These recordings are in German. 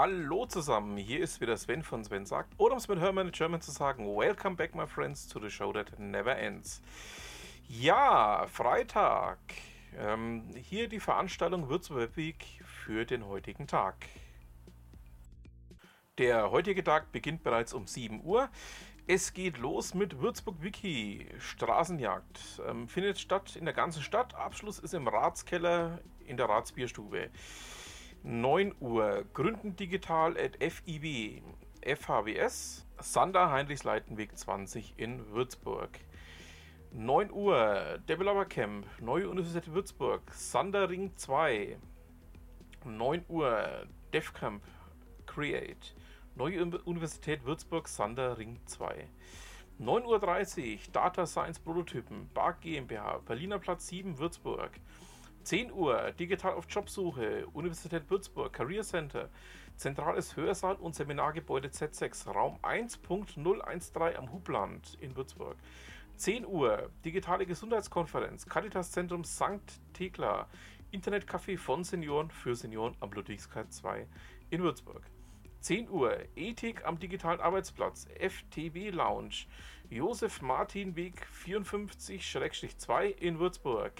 Hallo zusammen, hier ist wieder Sven von Sven sagt, oder um es mit Hermann in German zu sagen, Welcome back my friends to the show that never ends. Ja, Freitag. Ähm, hier die Veranstaltung Würzburg Week für den heutigen Tag. Der heutige Tag beginnt bereits um 7 Uhr. Es geht los mit Würzburg Wiki, Straßenjagd. Ähm, findet statt in der ganzen Stadt. Abschluss ist im Ratskeller in der Ratsbierstube. 9 Uhr, Gründen Digital at FIB, FHWS, Sander Heinrichsleitenweg 20 in Würzburg. 9 Uhr, Developer Camp, Neue Universität Würzburg, Sanderring 2. 9 Uhr, DevCamp, Create, Neue Universität Würzburg, Sanderring 2. 9.30 Uhr, Data Science Prototypen, BAG GmbH, Berliner Platz 7, Würzburg. 10 Uhr, digital auf Jobsuche, Universität Würzburg, Career Center, zentrales Hörsaal und Seminargebäude Z6, Raum 1.013 am Hubland in Würzburg. 10 Uhr, digitale Gesundheitskonferenz, Caritas Zentrum St. Thekla, Internetcafé von Senioren für Senioren am Ludwigskreis 2 in Würzburg. 10 Uhr, Ethik am digitalen Arbeitsplatz, FTB Lounge, Josef Martin Weg 54-2 in Würzburg.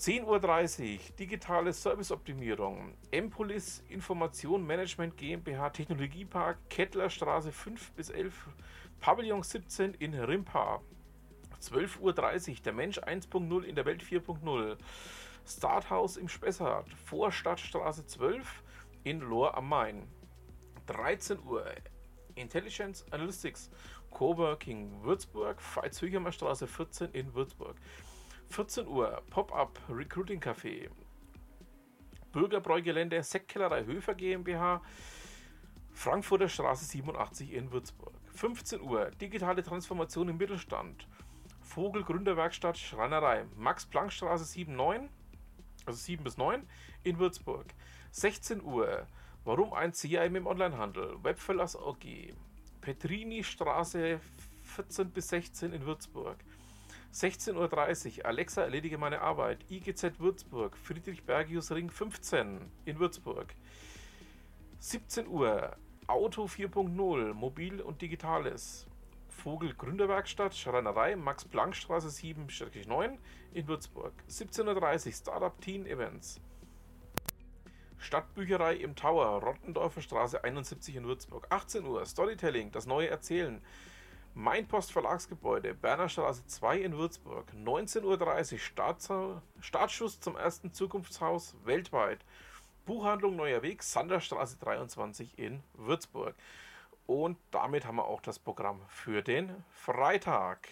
10.30 Uhr digitale Serviceoptimierung. Empolis Information Management GmbH Technologiepark Kettlerstraße 5 bis 11 Pavillon 17 in Rimpa. 12.30 Uhr der Mensch 1.0 in der Welt 4.0. Starthaus im Spessart Vorstadtstraße 12 in Lohr am Main. 13 Uhr Intelligence Analytics Coworking Würzburg Veitshöchheimer Straße 14 in Würzburg. 14 Uhr, Pop-up Recruiting Café. Bürgerbräugelände Sektkellerei Höfer GmbH, Frankfurter Straße 87 in Würzburg. 15 Uhr, digitale Transformation im Mittelstand. Vogel Gründerwerkstatt Schreinerei, Max-Planck-Straße 7, 9, also 7 bis 9 in Würzburg. 16 Uhr, warum ein CIM im Onlinehandel? Webverlass OG. Petrini Straße 14 bis 16 in Würzburg. 16.30 Uhr, Alexa, erledige meine Arbeit. IGZ Würzburg, Friedrich Bergius Ring 15 in Würzburg. 17 Uhr, Auto 4.0, Mobil und Digitales. Vogel Gründerwerkstatt, Schreinerei, Max-Planck-Straße 7-9 in Würzburg. 17.30 Uhr, Startup Teen Events. Stadtbücherei im Tower, Rottendorfer Straße 71 in Würzburg. 18 Uhr, Storytelling, das neue Erzählen. Mainpost Verlagsgebäude, Bernerstraße 2 in Würzburg, 19.30 Uhr Starts Startschuss zum ersten Zukunftshaus weltweit. Buchhandlung Neuer Weg, Sanderstraße 23 in Würzburg. Und damit haben wir auch das Programm für den Freitag.